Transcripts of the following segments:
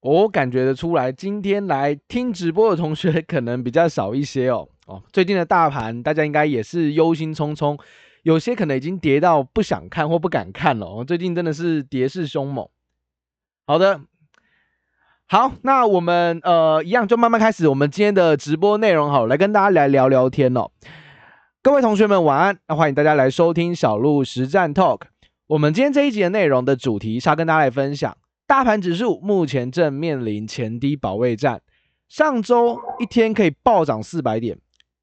我感觉得出来，今天来听直播的同学可能比较少一些哦。哦，最近的大盘大家应该也是忧心忡忡，有些可能已经跌到不想看或不敢看了。哦，最近真的是跌势凶猛。好的，好，那我们呃一样就慢慢开始我们今天的直播内容，好，来跟大家来聊聊天哦。各位同学们晚安，那欢迎大家来收听小鹿实战 Talk。我们今天这一集的内容的主题是要跟大家来分享。大盘指数目前正面临前低保卫战，上周一天可以暴涨四百点，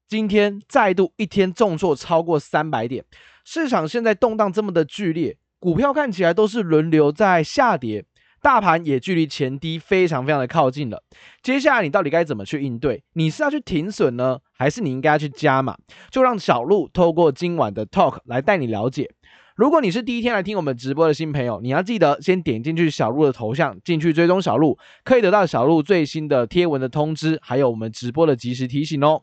今天再度一天重挫超过三百点。市场现在动荡这么的剧烈，股票看起来都是轮流在下跌，大盘也距离前低非常非常的靠近了。接下来你到底该怎么去应对？你是要去停损呢，还是你应该要去加码？就让小鹿透过今晚的 Talk 来带你了解。如果你是第一天来听我们直播的新朋友，你要记得先点进去小鹿的头像，进去追踪小鹿，可以得到小鹿最新的贴文的通知，还有我们直播的及时提醒哦。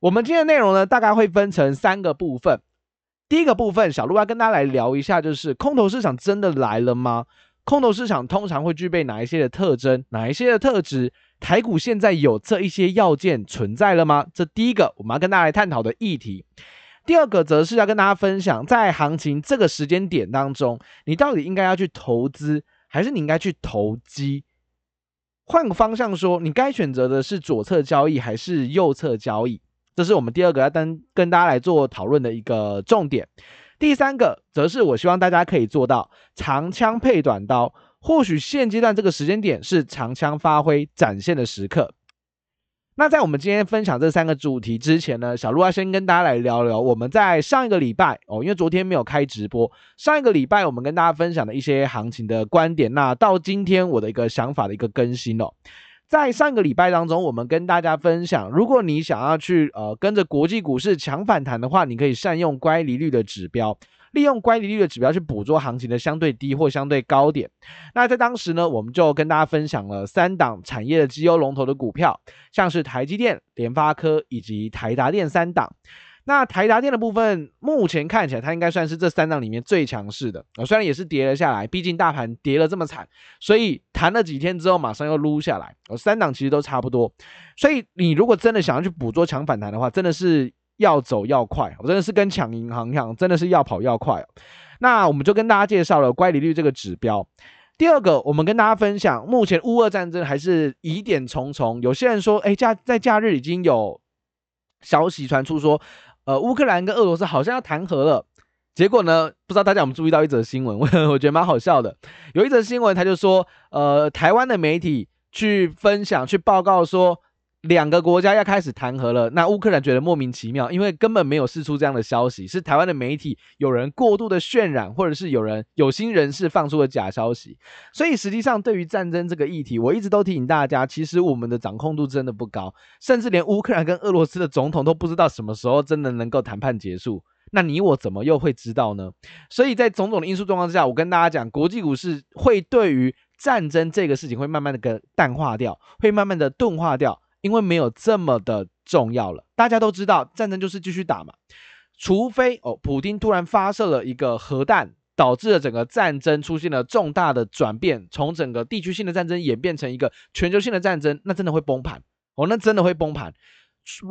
我们今天的内容呢，大概会分成三个部分。第一个部分，小鹿要跟大家来聊一下，就是空头市场真的来了吗？空头市场通常会具备哪一些的特征，哪一些的特质？台股现在有这一些要件存在了吗？这第一个我们要跟大家来探讨的议题。第二个则是要跟大家分享，在行情这个时间点当中，你到底应该要去投资，还是你应该去投机？换个方向说，你该选择的是左侧交易还是右侧交易？这是我们第二个要跟跟大家来做讨论的一个重点。第三个则是我希望大家可以做到长枪配短刀，或许现阶段这个时间点是长枪发挥展现的时刻。那在我们今天分享这三个主题之前呢，小鹿要先跟大家来聊聊我们在上一个礼拜哦，因为昨天没有开直播，上一个礼拜我们跟大家分享的一些行情的观点，那到今天我的一个想法的一个更新哦，在上个礼拜当中，我们跟大家分享，如果你想要去呃跟着国际股市强反弹的话，你可以善用乖离率的指标。利用乖离率的指标去捕捉行情的相对低或相对高点。那在当时呢，我们就跟大家分享了三档产业的绩优龙头的股票，像是台积电、联发科以及台达电三档。那台达电的部分，目前看起来它应该算是这三档里面最强势的。呃，虽然也是跌了下来，毕竟大盘跌了这么惨，所以弹了几天之后马上又撸下来。呃，三档其实都差不多。所以你如果真的想要去捕捉强反弹的话，真的是。要走要快，我真的是跟抢银行一样，真的是要跑要快。那我们就跟大家介绍了乖离率这个指标。第二个，我们跟大家分享，目前乌俄战争还是疑点重重。有些人说，哎，假在假日已经有消息传出说，呃，乌克兰跟俄罗斯好像要谈和了。结果呢，不知道大家有没有注意到一则新闻，我 我觉得蛮好笑的。有一则新闻，他就说，呃，台湾的媒体去分享、去报告说。两个国家要开始谈和了，那乌克兰觉得莫名其妙，因为根本没有释出这样的消息，是台湾的媒体有人过度的渲染，或者是有人有心人士放出了假消息。所以实际上，对于战争这个议题，我一直都提醒大家，其实我们的掌控度真的不高，甚至连乌克兰跟俄罗斯的总统都不知道什么时候真的能够谈判结束。那你我怎么又会知道呢？所以在种种的因素状况之下，我跟大家讲，国际股市会对于战争这个事情会慢慢的跟淡化掉，会慢慢的钝化掉。因为没有这么的重要了，大家都知道战争就是继续打嘛，除非哦，普京突然发射了一个核弹，导致了整个战争出现了重大的转变，从整个地区性的战争演变成一个全球性的战争，那真的会崩盘。哦，那真的会崩盘。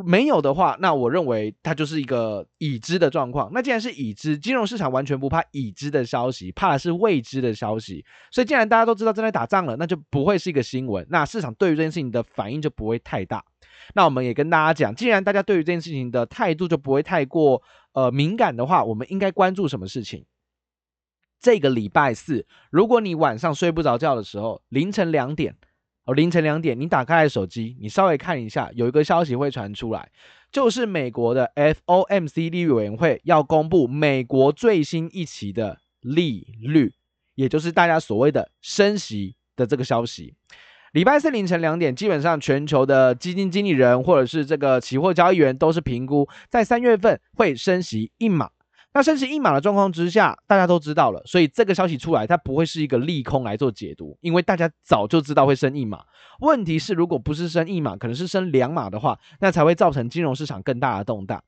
没有的话，那我认为它就是一个已知的状况。那既然是已知，金融市场完全不怕已知的消息，怕的是未知的消息。所以既然大家都知道正在打仗了，那就不会是一个新闻。那市场对于这件事情的反应就不会太大。那我们也跟大家讲，既然大家对于这件事情的态度就不会太过呃敏感的话，我们应该关注什么事情？这个礼拜四，如果你晚上睡不着觉的时候，凌晨两点。哦，凌晨两点，你打开手机，你稍微看一下，有一个消息会传出来，就是美国的 FOMC 利率委员会要公布美国最新一期的利率，也就是大家所谓的升息的这个消息。礼拜四凌晨两点，基本上全球的基金经理人或者是这个期货交易员都是评估，在三月份会升息一码。那升息一码的状况之下，大家都知道了，所以这个消息出来，它不会是一个利空来做解读，因为大家早就知道会升一码。问题是，如果不是升一码，可能是升两码的话，那才会造成金融市场更大的动荡。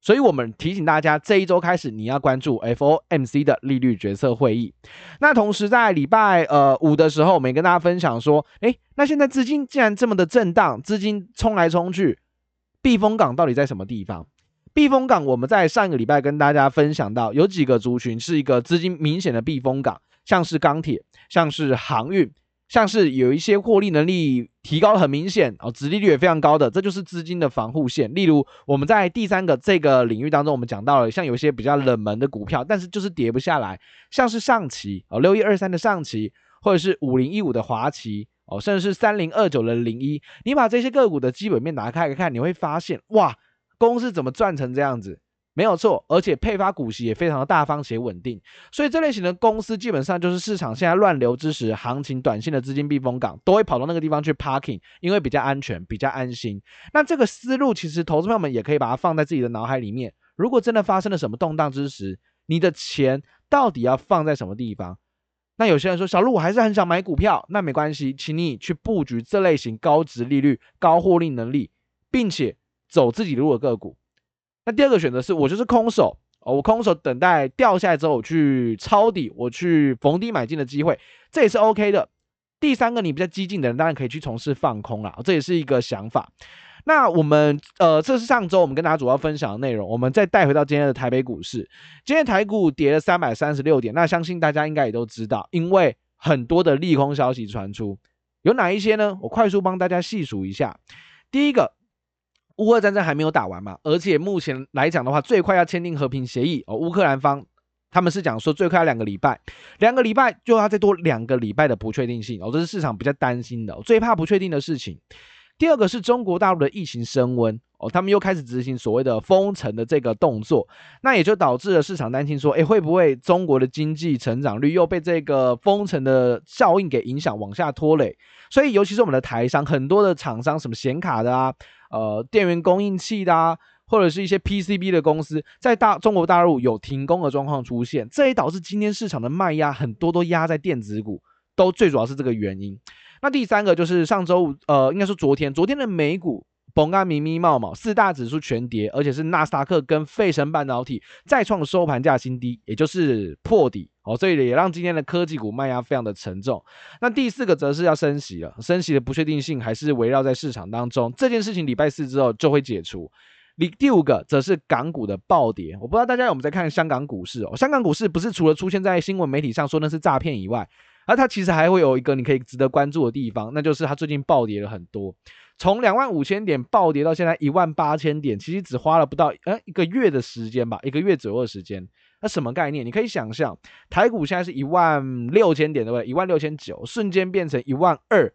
所以我们提醒大家，这一周开始你要关注 FOMC 的利率决策会议。那同时在礼拜呃五的时候，我们也跟大家分享说，诶，那现在资金既然这么的震荡，资金冲来冲去，避风港到底在什么地方？避风港我们在上一个礼拜跟大家分享到，有几个族群是一个资金明显的避风港，像是钢铁，像是航运。像是有一些获利能力提高很明显哦，殖利率也非常高的，这就是资金的防护线。例如我们在第三个这个领域当中，我们讲到了像有一些比较冷门的股票，但是就是跌不下来，像是上期哦，六一二三的上期，或者是五零一五的华旗哦，甚至是三零二九的零一，你把这些个股的基本面拿开来看，你会发现哇，公司怎么赚成这样子？没有错，而且配发股息也非常的大方且稳定，所以这类型的公司基本上就是市场现在乱流之时，行情短线的资金避风港，都会跑到那个地方去 parking，因为比较安全，比较安心。那这个思路其实投资朋友们也可以把它放在自己的脑海里面。如果真的发生了什么动荡之时，你的钱到底要放在什么地方？那有些人说，小路我还是很想买股票，那没关系，请你去布局这类型高值利率、高获利能力，并且走自己路的个股。那第二个选择是我就是空手哦，我空手等待掉下来之后，我去抄底，我去逢低买进的机会，这也是 OK 的。第三个，你比较激进的人当然可以去从事放空啦，这也是一个想法。那我们呃，这是上周我们跟大家主要分享的内容，我们再带回到今天的台北股市。今天台股跌了三百三十六点，那相信大家应该也都知道，因为很多的利空消息传出，有哪一些呢？我快速帮大家细数一下。第一个。乌俄战争还没有打完嘛，而且目前来讲的话，最快要签订和平协议哦。乌克兰方他们是讲说最快要两个礼拜，两个礼拜就要再多两个礼拜的不确定性哦，这是市场比较担心的，最怕不确定的事情。第二个是中国大陆的疫情升温哦，他们又开始执行所谓的封城的这个动作，那也就导致了市场担心说，诶，会不会中国的经济成长率又被这个封城的效应给影响往下拖累？所以尤其是我们的台商，很多的厂商，什么显卡的啊。呃，电源供应器的啊，或者是一些 PCB 的公司，在大中国大陆有停工的状况出现，这也导致今天市场的卖压很多都压在电子股，都最主要是这个原因。那第三个就是上周五，呃，应该说昨天，昨天的美股。崩啊，咪咪冒冒，四大指数全跌，而且是纳斯达克跟费城半导体再创收盘价新低，也就是破底哦，所以也让今天的科技股卖压非常的沉重。那第四个则是要升息了，升息的不确定性还是围绕在市场当中，这件事情礼拜四之后就会解除。第第五个则是港股的暴跌，我不知道大家有没有在看香港股市哦，香港股市不是除了出现在新闻媒体上说那是诈骗以外，而它其实还会有一个你可以值得关注的地方，那就是它最近暴跌了很多。从两万五千点暴跌到现在一万八千点，其实只花了不到呃一个月的时间吧，一个月左右的时间。那什么概念？你可以想象，台股现在是一万六千点对不对？一万六千九，瞬间变成一万二，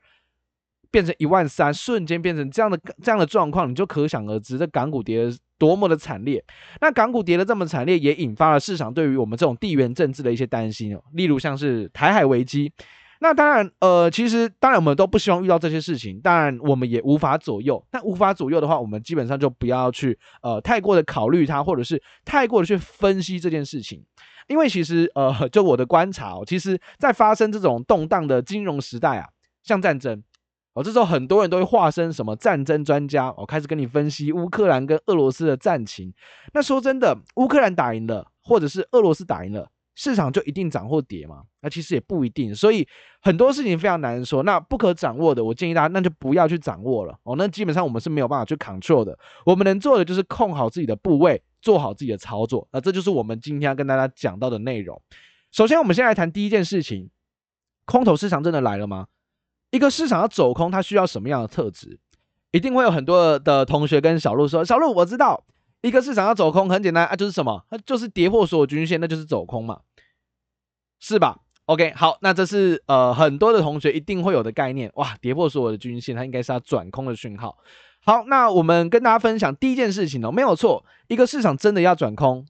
变成一万三，瞬间变成这样的这样的状况，你就可想而知，这港股跌的多么的惨烈。那港股跌的这么惨烈，也引发了市场对于我们这种地缘政治的一些担心哦，例如像是台海危机。那当然，呃，其实当然我们都不希望遇到这些事情，当然我们也无法左右。但无法左右的话，我们基本上就不要去呃太过的考虑它，或者是太过的去分析这件事情。因为其实呃，就我的观察哦，其实在发生这种动荡的金融时代啊，像战争哦，这时候很多人都会化身什么战争专家哦，开始跟你分析乌克兰跟俄罗斯的战情。那说真的，乌克兰打赢了，或者是俄罗斯打赢了。市场就一定涨或跌吗？那其实也不一定，所以很多事情非常难说。那不可掌握的，我建议大家那就不要去掌握了哦。那基本上我们是没有办法去 control 的，我们能做的就是控好自己的部位，做好自己的操作。那这就是我们今天要跟大家讲到的内容。首先，我们先来谈第一件事情：空头市场真的来了吗？一个市场要走空，它需要什么样的特质？一定会有很多的同学跟小路说：“小路，我知道，一个市场要走空很简单啊，就是什么？它就是跌破所有均线，那就是走空嘛。”是吧？OK，好，那这是呃很多的同学一定会有的概念哇，跌破所有的均线，它应该是要转空的讯号。好，那我们跟大家分享第一件事情哦，没有错，一个市场真的要转空，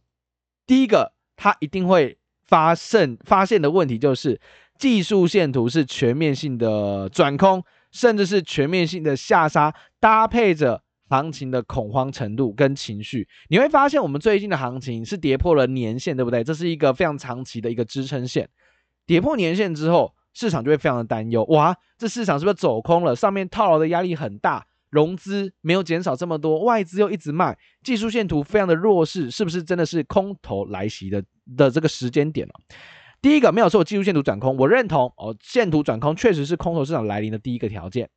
第一个它一定会发生发现的问题就是技术线图是全面性的转空，甚至是全面性的下杀，搭配着。行情的恐慌程度跟情绪，你会发现我们最近的行情是跌破了年线，对不对？这是一个非常长期的一个支撑线，跌破年线之后，市场就会非常的担忧，哇，这市场是不是走空了？上面套牢的压力很大，融资没有减少这么多，外资又一直卖，技术线图非常的弱势，是不是真的是空头来袭的的这个时间点了？第一个没有说技术线图转空，我认同哦，线图转空确实是空头市场来临的第一个条件。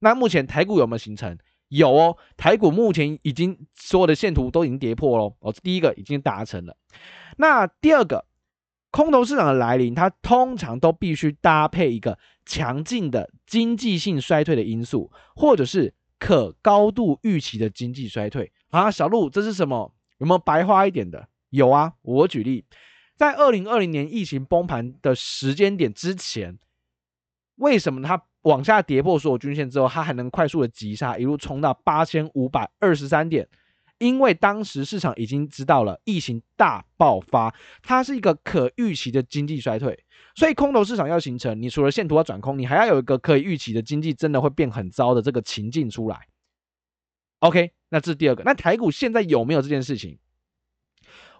那目前台股有没有形成？有哦，台股目前已经所有的线图都已经跌破喽。哦，第一个已经达成了。那第二个，空头市场的来临，它通常都必须搭配一个强劲的经济性衰退的因素，或者是可高度预期的经济衰退。啊，小路，这是什么？有没有白花一点的？有啊，我举例。在二零二零年疫情崩盘的时间点之前，为什么它往下跌破所有均线之后，它还能快速的急杀，一路冲到八千五百二十三点？因为当时市场已经知道了疫情大爆发，它是一个可预期的经济衰退，所以空头市场要形成，你除了线图要转空，你还要有一个可以预期的经济真的会变很糟的这个情境出来。OK，那这是第二个。那台股现在有没有这件事情？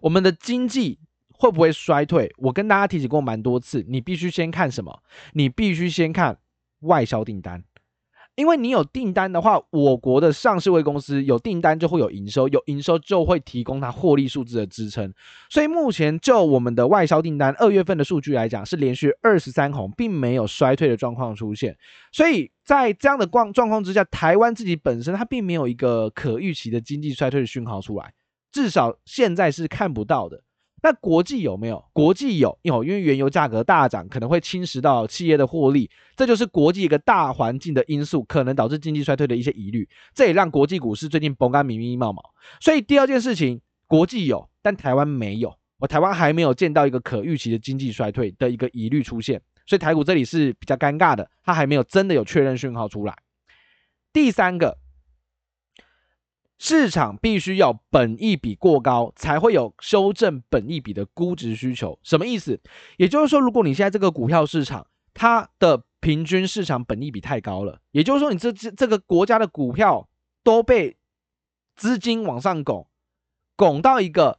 我们的经济。会不会衰退？我跟大家提起过蛮多次，你必须先看什么？你必须先看外销订单，因为你有订单的话，我国的上市柜公司有订单就会有营收，有营收就会提供它获利数字的支撑。所以目前就我们的外销订单二月份的数据来讲，是连续二十三红，并没有衰退的状况出现。所以在这样的状状况之下，台湾自己本身它并没有一个可预期的经济衰退的讯号出来，至少现在是看不到的。那国际有没有？国际有，有，因为原油价格大涨，可能会侵蚀到企业的获利，这就是国际一个大环境的因素，可能导致经济衰退的一些疑虑，这也让国际股市最近崩干密密毛毛。所以第二件事情，国际有，但台湾没有，我台湾还没有见到一个可预期的经济衰退的一个疑虑出现，所以台股这里是比较尴尬的，它还没有真的有确认讯号出来。第三个。市场必须要本益比过高，才会有修正本益比的估值需求。什么意思？也就是说，如果你现在这个股票市场，它的平均市场本益比太高了，也就是说，你这这这个国家的股票都被资金往上拱，拱到一个。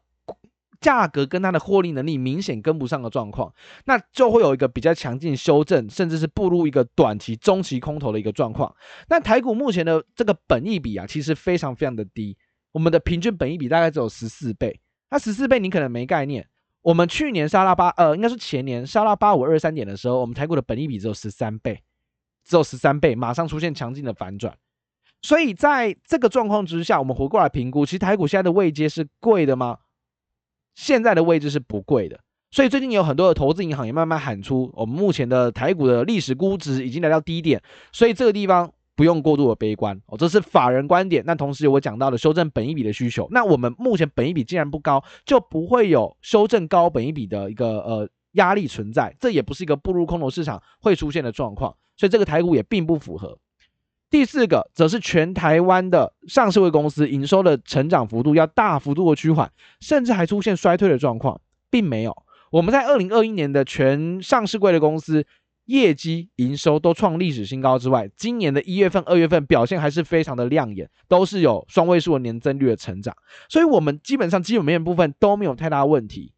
价格跟它的获利能力明显跟不上的状况，那就会有一个比较强劲修正，甚至是步入一个短期、中期空头的一个状况。那台股目前的这个本益比啊，其实非常非常的低，我们的平均本益比大概只有十四倍。那十四倍你可能没概念，我们去年杀到八，呃，应该是前年杀到八五二三点的时候，我们台股的本益比只有十三倍，只有十三倍，马上出现强劲的反转。所以在这个状况之下，我们回过来评估，其实台股现在的位阶是贵的吗？现在的位置是不贵的，所以最近有很多的投资银行也慢慢喊出，我们目前的台股的历史估值已经来到低点，所以这个地方不用过度的悲观哦，这是法人观点。那同时我讲到了修正本益比的需求，那我们目前本益比既然不高，就不会有修正高本益比的一个呃压力存在，这也不是一个步入空头市场会出现的状况，所以这个台股也并不符合。第四个则是全台湾的上市柜公司营收的成长幅度要大幅度的趋缓，甚至还出现衰退的状况，并没有。我们在二零二一年的全上市柜的公司业绩营收都创历史新高之外，今年的一月份、二月份表现还是非常的亮眼，都是有双位数的年增率的成长。所以，我们基本上基本面部分都没有太大问题，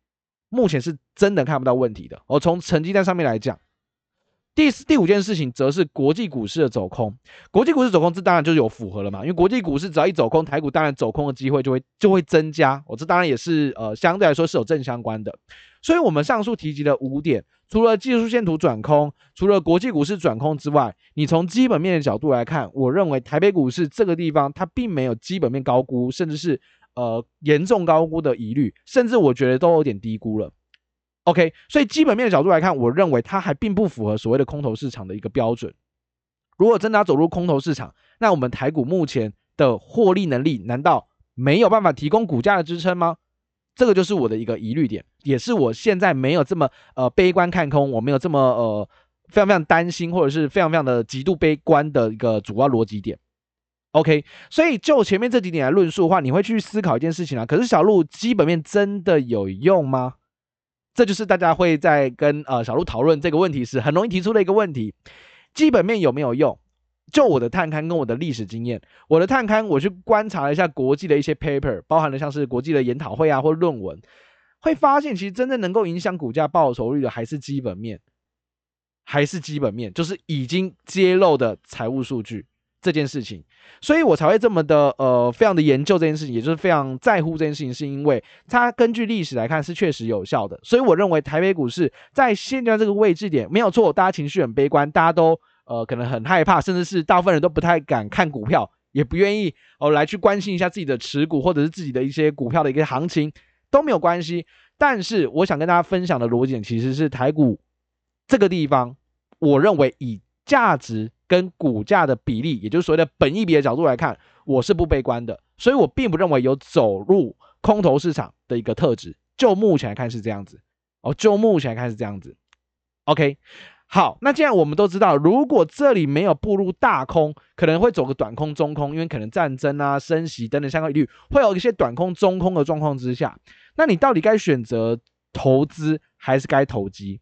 目前是真的看不到问题的。我从成绩单上面来讲。第四、第五件事情则是国际股市的走空。国际股市走空，这当然就是有符合了嘛？因为国际股市只要一走空，台股当然走空的机会就会就会增加。我、哦、这当然也是呃相对来说是有正相关的。所以，我们上述提及的五点，除了技术线图转空，除了国际股市转空之外，你从基本面的角度来看，我认为台北股市这个地方它并没有基本面高估，甚至是呃严重高估的疑虑，甚至我觉得都有点低估了。OK，所以基本面的角度来看，我认为它还并不符合所谓的空头市场的一个标准。如果真的要走入空头市场，那我们台股目前的获利能力难道没有办法提供股价的支撑吗？这个就是我的一个疑虑点，也是我现在没有这么呃悲观看空，我没有这么呃非常非常担心，或者是非常非常的极度悲观的一个主要逻辑点。OK，所以就前面这几点来论述的话，你会去思考一件事情啊。可是小路基本面真的有用吗？这就是大家会在跟呃小鹿讨论这个问题时很容易提出的一个问题：基本面有没有用？就我的探勘跟我的历史经验，我的探勘我去观察了一下国际的一些 paper，包含了像是国际的研讨会啊或论文，会发现其实真正能够影响股价报酬率的还是基本面，还是基本面，就是已经揭露的财务数据。这件事情，所以我才会这么的呃，非常的研究这件事情，也就是非常在乎这件事情，是因为它根据历史来看是确实有效的。所以我认为台北股市在现在这个位置点没有错，大家情绪很悲观，大家都呃可能很害怕，甚至是大部分人都不太敢看股票，也不愿意哦、呃、来去关心一下自己的持股或者是自己的一些股票的一个行情都没有关系。但是我想跟大家分享的逻辑其实是台股这个地方，我认为以价值。跟股价的比例，也就是所谓的本益比的角度来看，我是不悲观的，所以我并不认为有走入空头市场的一个特质。就目前来看是这样子，哦，就目前来看是这样子。OK，好，那既然我们都知道，如果这里没有步入大空，可能会走个短空、中空，因为可能战争啊、升息等等相关疑虑，会有一些短空、中空的状况之下，那你到底该选择投资还是该投机？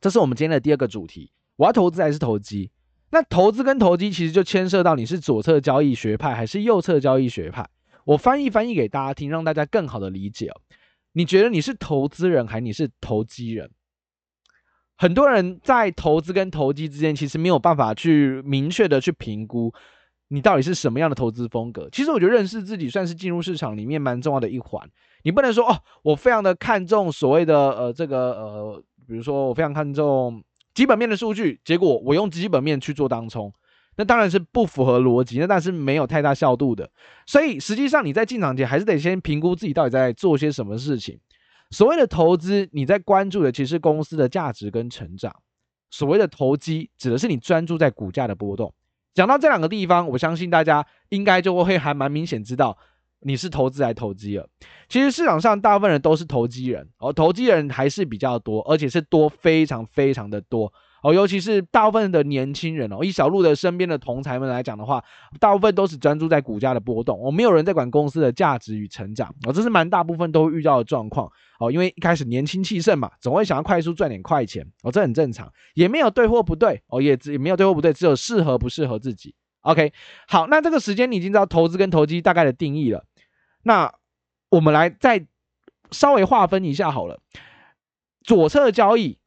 这是我们今天的第二个主题，我要投资还是投机？那投资跟投机其实就牵涉到你是左侧交易学派还是右侧交易学派。我翻译翻译给大家听，让大家更好的理解哦。你觉得你是投资人还是你是投机人？很多人在投资跟投机之间其实没有办法去明确的去评估你到底是什么样的投资风格。其实我觉得认识自己算是进入市场里面蛮重要的一环。你不能说哦，我非常的看重所谓的呃这个呃，比如说我非常看重。基本面的数据，结果我用基本面去做当冲，那当然是不符合逻辑，那但是没有太大效度的。所以实际上你在进场前还是得先评估自己到底在做些什么事情。所谓的投资，你在关注的其实公司的价值跟成长；所谓的投机，指的是你专注在股价的波动。讲到这两个地方，我相信大家应该就会还蛮明显知道。你是投资还投机了？其实市场上大部分人都是投机人哦，投机人还是比较多，而且是多非常非常的多哦。尤其是大部分的年轻人哦，以小路的身边的同才们来讲的话，大部分都是专注在股价的波动，哦，没有人在管公司的价值与成长哦，这是蛮大部分都会遇到的状况哦。因为一开始年轻气盛嘛，总会想要快速赚点快钱哦，这很正常，也没有对或不对哦，也也没有对或不对，只有适合不适合自己。OK，好，那这个时间你已经知道投资跟投机大概的定义了。那我们来再稍微划分一下好了，左侧交易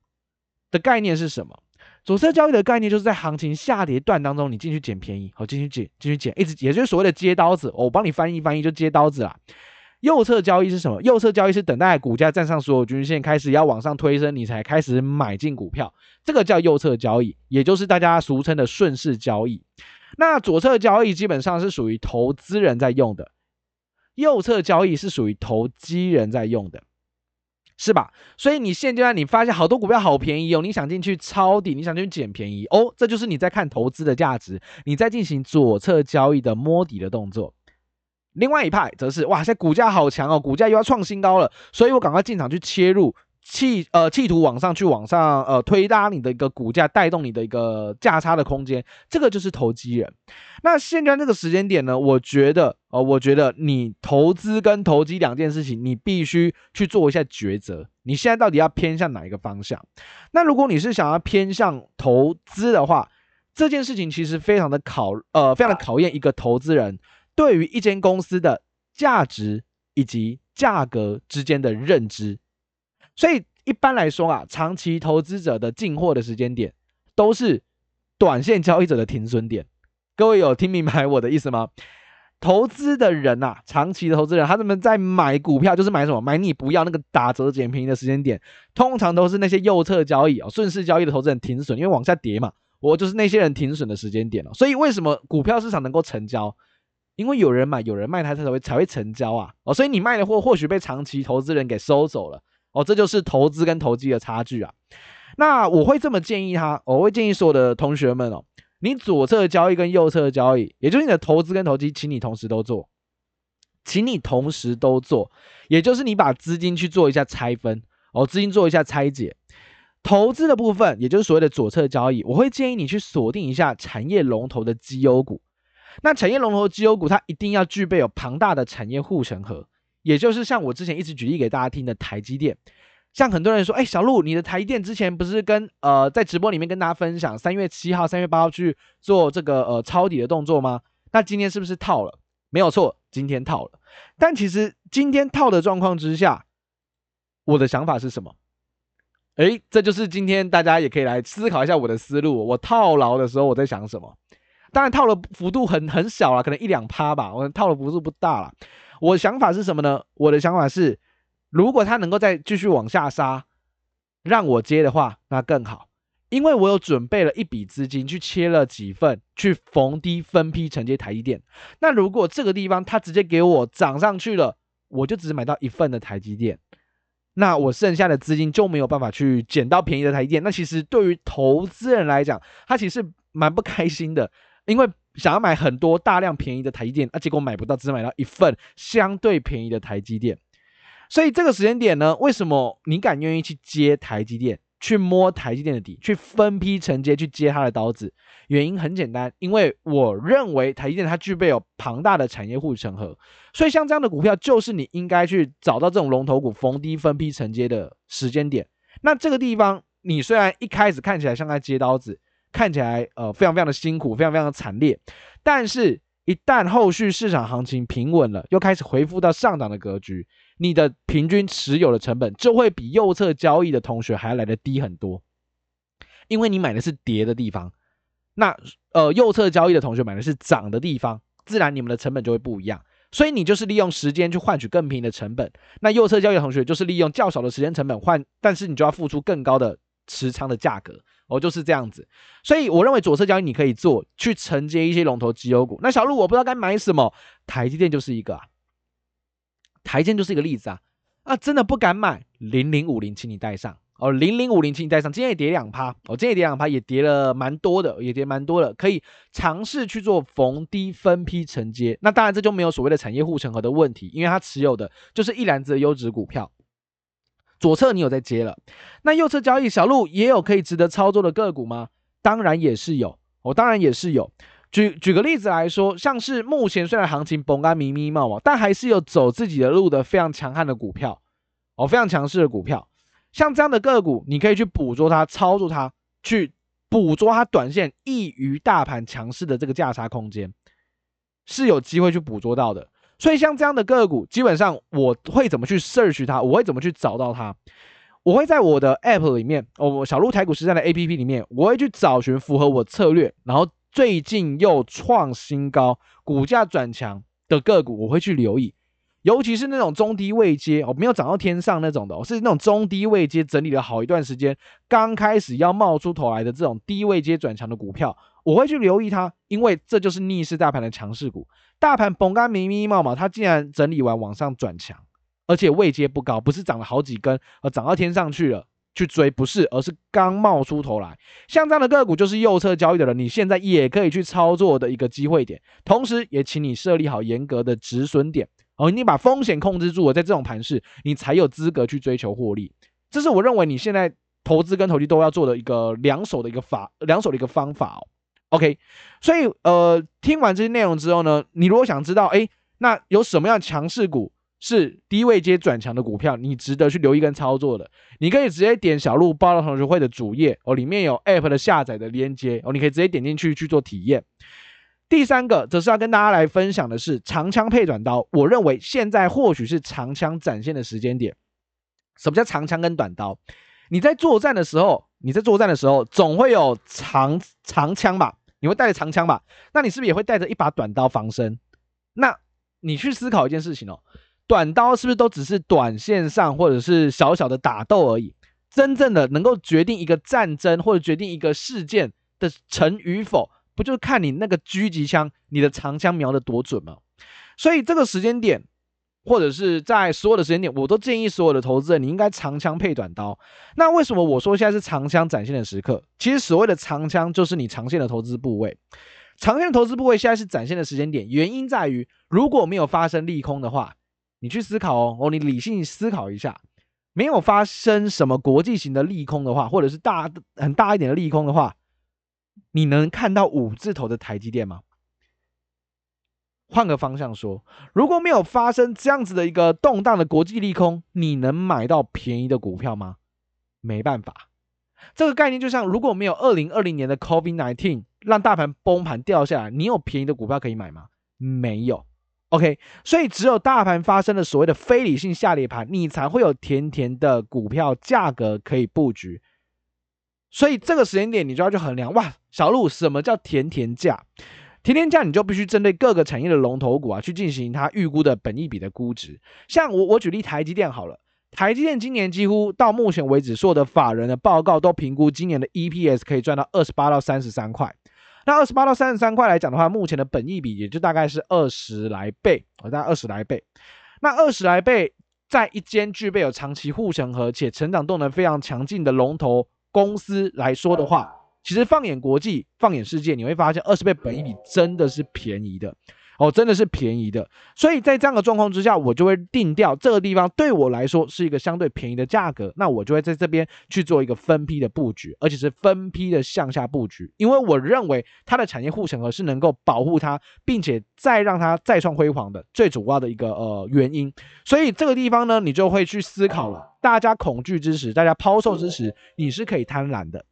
的概念是什么？左侧交易的概念就是在行情下跌段当中，你进去捡便宜，好，进去捡，进去捡，一直，也就是所谓的接刀子。我帮你翻译翻译，就接刀子啦。右侧交易是什么？右侧交易是等待股价站上所有均线，开始要往上推升，你才开始买进股票，这个叫右侧交易，也就是大家俗称的顺势交易。那左侧交易基本上是属于投资人在用的。右侧交易是属于投机人在用的，是吧？所以你现阶段你发现好多股票好便宜哦，你想进去抄底，你想进去捡便宜哦，这就是你在看投资的价值，你在进行左侧交易的摸底的动作。另外一派则是哇，现在股价好强哦，股价又要创新高了，所以我赶快进场去切入。企呃企图往上去往上呃推拉你的一个股价，带动你的一个价差的空间，这个就是投机人。那现在这个时间点呢，我觉得、呃，我觉得你投资跟投机两件事情，你必须去做一下抉择。你现在到底要偏向哪一个方向？那如果你是想要偏向投资的话，这件事情其实非常的考呃非常的考验一个投资人对于一间公司的价值以及价格之间的认知。所以一般来说啊，长期投资者的进货的时间点，都是短线交易者的停损点。各位有听明白我的意思吗？投资的人呐、啊，长期的投资人，他们在买股票，就是买什么？买你不要那个打折捡便宜的时间点，通常都是那些右侧交易哦，顺势交易的投资人停损，因为往下跌嘛。我就是那些人停损的时间点哦。所以为什么股票市场能够成交？因为有人买，有人卖，它才会才会成交啊。哦，所以你卖的货或许被长期投资人给收走了。哦，这就是投资跟投机的差距啊。那我会这么建议他，我会建议所有的同学们哦，你左侧交易跟右侧交易，也就是你的投资跟投机，请你同时都做，请你同时都做，也就是你把资金去做一下拆分哦，资金做一下拆解。投资的部分，也就是所谓的左侧交易，我会建议你去锁定一下产业龙头的绩优股。那产业龙头绩优股，它一定要具备有庞大的产业护城河。也就是像我之前一直举例给大家听的台积电，像很多人说，哎，小路，你的台积电之前不是跟呃在直播里面跟大家分享三月七号、三月八号去做这个呃抄底的动作吗？那今天是不是套了？没有错，今天套了。但其实今天套的状况之下，我的想法是什么？哎，这就是今天大家也可以来思考一下我的思路。我套牢的时候我在想什么？当然套的幅度很很小了，可能一两趴吧，我套的幅度不大了。我想法是什么呢？我的想法是，如果他能够再继续往下杀，让我接的话，那更好，因为我有准备了一笔资金去切了几份，去逢低分批承接台积电。那如果这个地方他直接给我涨上去了，我就只买到一份的台积电，那我剩下的资金就没有办法去捡到便宜的台积电。那其实对于投资人来讲，他其实蛮不开心的，因为想要买很多大量便宜的台积电，啊，结果买不到，只买到一份相对便宜的台积电。所以这个时间点呢，为什么你敢愿意去接台积电？去摸台积电的底，去分批承接，去接它的刀子。原因很简单，因为我认为台积电它具备有庞大的产业护城河，所以像这样的股票，就是你应该去找到这种龙头股逢低分批承接的时间点。那这个地方，你虽然一开始看起来像在接刀子，看起来呃非常非常的辛苦，非常非常的惨烈，但是一旦后续市场行情平稳了，又开始恢复到上涨的格局。你的平均持有的成本就会比右侧交易的同学还要来的低很多，因为你买的是跌的地方，那呃右侧交易的同学买的是涨的地方，自然你们的成本就会不一样。所以你就是利用时间去换取更便宜的成本，那右侧交易的同学就是利用较少的时间成本换，但是你就要付出更高的持仓的价格，哦就是这样子。所以我认为左侧交易你可以做去承接一些龙头绩优股。那小路我不知道该买什么，台积电就是一个啊。台积就是一个例子啊，啊，真的不敢买零零五零，请你带上哦，零零五零，请你带上，今天也跌两趴，哦，今天也跌两趴，也跌了蛮多的，也跌蛮多的，可以尝试去做逢低分批承接。那当然这就没有所谓的产业护城河的问题，因为它持有的就是一篮子的优质股票。左侧你有在接了，那右侧交易小路也有可以值得操作的个股吗？当然也是有，我、哦、当然也是有。举举个例子来说，像是目前虽然行情崩干迷迷冒冒，但还是有走自己的路的非常强悍的股票哦，非常强势的股票。像这样的个股，你可以去捕捉它，操作它，去捕捉它短线异于大盘强势的这个价差空间，是有机会去捕捉到的。所以像这样的个股，基本上我会怎么去 search 它，我会怎么去找到它？我会在我的 app 里面，哦，小鹿台股实战的 app 里面，我会去找寻符合我策略，然后。最近又创新高，股价转强的个股，我会去留意，尤其是那种中低位接，哦，没有涨到天上那种的，哦，是那种中低位接整理了好一段时间，刚开始要冒出头来的这种低位接转强的股票，我会去留意它，因为这就是逆势大盘的强势股。大盘崩干迷迷冒冒，它竟然整理完往上转强，而且位阶不高，不是涨了好几根，而涨到天上去了。去追不是，而是刚冒出头来，像这样的个股就是右侧交易的人，你现在也可以去操作的一个机会点。同时，也请你设立好严格的止损点哦，你把风险控制住了，在这种盘势，你才有资格去追求获利。这是我认为你现在投资跟投机都要做的一个两手的一个法，两手的一个方法哦。OK，所以呃，听完这些内容之后呢，你如果想知道，哎，那有什么样强势股？是低位接转强的股票，你值得去留意跟操作的。你可以直接点小鹿报道同学会的主页哦，里面有 App 的下载的链接哦，你可以直接点进去去做体验。第三个则是要跟大家来分享的是长枪配短刀，我认为现在或许是长枪展现的时间点。什么叫长枪跟短刀？你在作战的时候，你在作战的时候总会有长长枪吧？你会带着长枪吧？那你是不是也会带着一把短刀防身？那你去思考一件事情哦。短刀是不是都只是短线上或者是小小的打斗而已？真正的能够决定一个战争或者决定一个事件的成与否，不就是看你那个狙击枪、你的长枪瞄的多准吗？所以这个时间点，或者是在所有的时间点，我都建议所有的投资人，你应该长枪配短刀。那为什么我说现在是长枪展现的时刻？其实所谓的长枪就是你长线的投资部位，长线的投资部位现在是展现的时间点。原因在于，如果没有发生利空的话。你去思考哦，哦，你理性思考一下，没有发生什么国际型的利空的话，或者是大很大一点的利空的话，你能看到五字头的台积电吗？换个方向说，如果没有发生这样子的一个动荡的国际利空，你能买到便宜的股票吗？没办法，这个概念就像如果没有二零二零年的 COVID-19 让大盘崩盘掉下来，你有便宜的股票可以买吗？没有。OK，所以只有大盘发生了所谓的非理性下跌盘，你才会有甜甜的股票价格可以布局。所以这个时间点，你就要去衡量哇，小路什么叫甜甜价？天天价你就必须针对各个产业的龙头股啊，去进行它预估的本益比的估值。像我我举例台积电好了，台积电今年几乎到目前为止，所有的法人的报告都评估今年的 EPS 可以赚到二十八到三十三块。那二十八到三十三块来讲的话，目前的本益比也就大概是二十来倍，大概二十来倍。那二十来倍，在一间具备有长期护城河且成长动能非常强劲的龙头公司来说的话，其实放眼国际，放眼世界，你会发现二十倍本益比真的是便宜的。哦，真的是便宜的，所以在这样的状况之下，我就会定调这个地方对我来说是一个相对便宜的价格，那我就会在这边去做一个分批的布局，而且是分批的向下布局，因为我认为它的产业护城河是能够保护它，并且再让它再创辉煌的最主要的一个呃原因，所以这个地方呢，你就会去思考了，大家恐惧之时，大家抛售之时，你是可以贪婪的。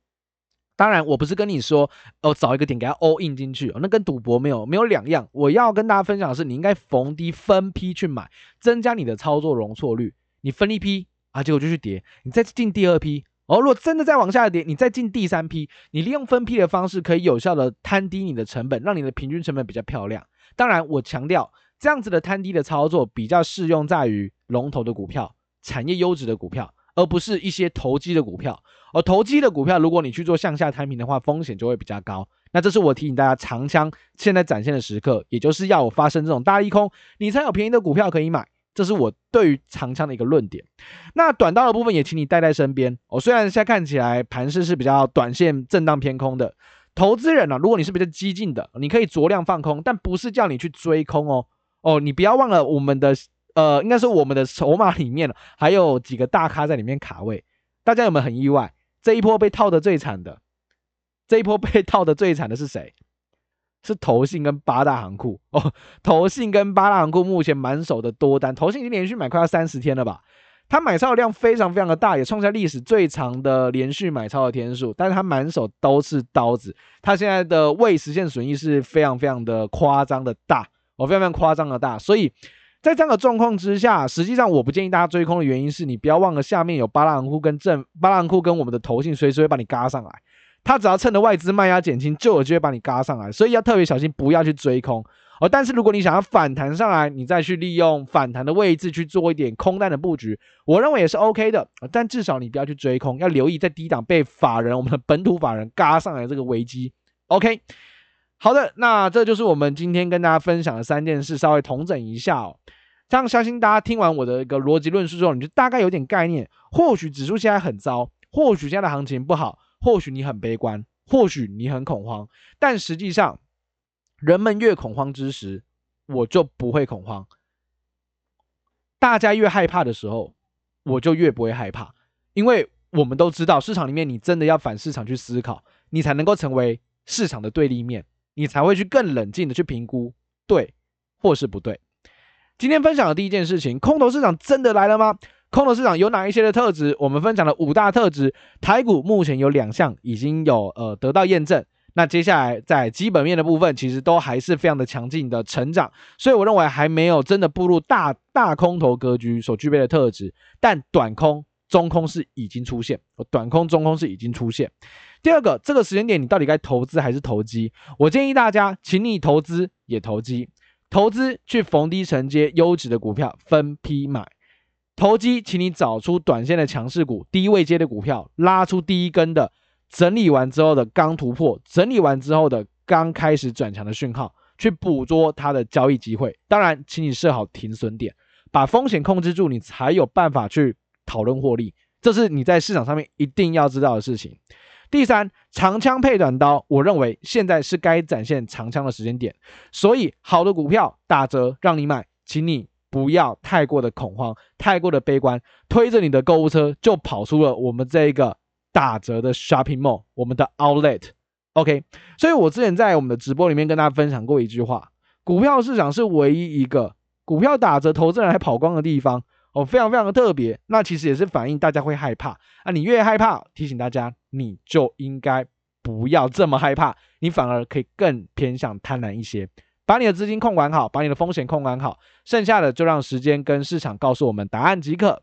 当然，我不是跟你说哦，找一个点给它 all in 进去，哦，那跟赌博没有没有两样。我要跟大家分享的是，你应该逢低分批去买，增加你的操作容错率。你分一批啊，结果就去跌，你再进第二批哦。如果真的再往下跌，你再进第三批。你利用分批的方式，可以有效的摊低你的成本，让你的平均成本比较漂亮。当然，我强调这样子的摊低的操作比较适用在于龙头的股票、产业优质的股票。而不是一些投机的股票，而投机的股票，如果你去做向下摊平的话，风险就会比较高。那这是我提醒大家，长枪现在展现的时刻，也就是要我发生这种大利空，你才有便宜的股票可以买。这是我对于长枪的一个论点。那短刀的部分也请你带在身边。哦，虽然现在看起来盘势是比较短线震荡偏空的，投资人呢、如果你是比较激进的，你可以酌量放空，但不是叫你去追空哦。哦，你不要忘了我们的。呃，应该说我们的筹码里面还有几个大咖在里面卡位，大家有没有很意外？这一波被套的最惨的，这一波被套的最惨的是谁？是投信跟八大行库哦。投信跟八大行库目前满手的多单，投信已经连续买快要三十天了吧？他买超的量非常非常的大，也创下历史最长的连续买超的天数，但是他满手都是刀子，他现在的未实现损益是非常非常的夸张的大，哦，非常非常夸张的大，所以。在这样的状况之下，实际上我不建议大家追空的原因是你不要忘了下面有八大行库跟正八大行库跟我们的投信随时会把你嘎上来，他只要趁着外资卖压减轻，就有机会把你嘎上来，所以要特别小心，不要去追空。哦，但是如果你想要反弹上来，你再去利用反弹的位置去做一点空单的布局，我认为也是 OK 的。但至少你不要去追空，要留意在低档被法人我们的本土法人嘎上来这个危机。OK。好的，那这就是我们今天跟大家分享的三件事，稍微统整一下哦。这样相信大家听完我的一个逻辑论述之后，你就大概有点概念。或许指数现在很糟，或许现在的行情不好，或许你很悲观，或许你很恐慌。但实际上，人们越恐慌之时，我就不会恐慌。大家越害怕的时候，我就越不会害怕，因为我们都知道，市场里面你真的要反市场去思考，你才能够成为市场的对立面。你才会去更冷静的去评估对或是不对。今天分享的第一件事情，空头市场真的来了吗？空头市场有哪一些的特质？我们分享了五大特质，台股目前有两项已经有呃得到验证。那接下来在基本面的部分，其实都还是非常的强劲的成长，所以我认为还没有真的步入大大空头格局所具备的特质。但短空、中空是已经出现，短空、中空是已经出现。第二个，这个时间点你到底该投资还是投机？我建议大家，请你投资也投机。投资去逢低承接优质的股票，分批买；投机，请你找出短线的强势股，低位接的股票，拉出第一根的整理完之后的刚突破，整理完之后的刚开始转强的讯号，去捕捉它的交易机会。当然，请你设好停损点，把风险控制住，你才有办法去讨论获利。这是你在市场上面一定要知道的事情。第三，长枪配短刀，我认为现在是该展现长枪的时间点，所以好的股票打折让你买，请你不要太过的恐慌，太过的悲观，推着你的购物车就跑出了我们这一个打折的 shopping mall，我们的 outlet，OK，所以我之前在我们的直播里面跟大家分享过一句话，股票市场是唯一一个股票打折，投资人还跑光的地方。哦，非常非常的特别，那其实也是反映大家会害怕啊。你越害怕，提醒大家，你就应该不要这么害怕，你反而可以更偏向贪婪一些，把你的资金控管好，把你的风险控管好，剩下的就让时间跟市场告诉我们答案即可。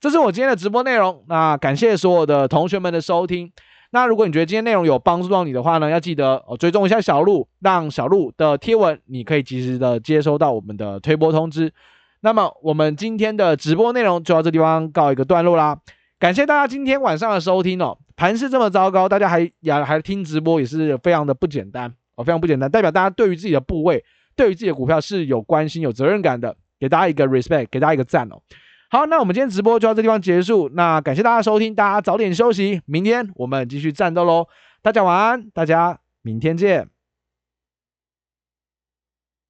这是我今天的直播内容，那感谢所有的同学们的收听。那如果你觉得今天内容有帮助到你的话呢，要记得哦追踪一下小鹿，让小鹿的贴文你可以及时的接收到我们的推播通知。那么我们今天的直播内容就到这地方告一个段落啦，感谢大家今天晚上的收听哦。盘势这么糟糕，大家还也还听直播也是非常的不简单哦，非常不简单，代表大家对于自己的部位，对于自己的股票是有关心、有责任感的，给大家一个 respect，给大家一个赞哦。好，那我们今天直播就到这地方结束，那感谢大家收听，大家早点休息，明天我们继续战斗喽。大家晚安，大家明天见。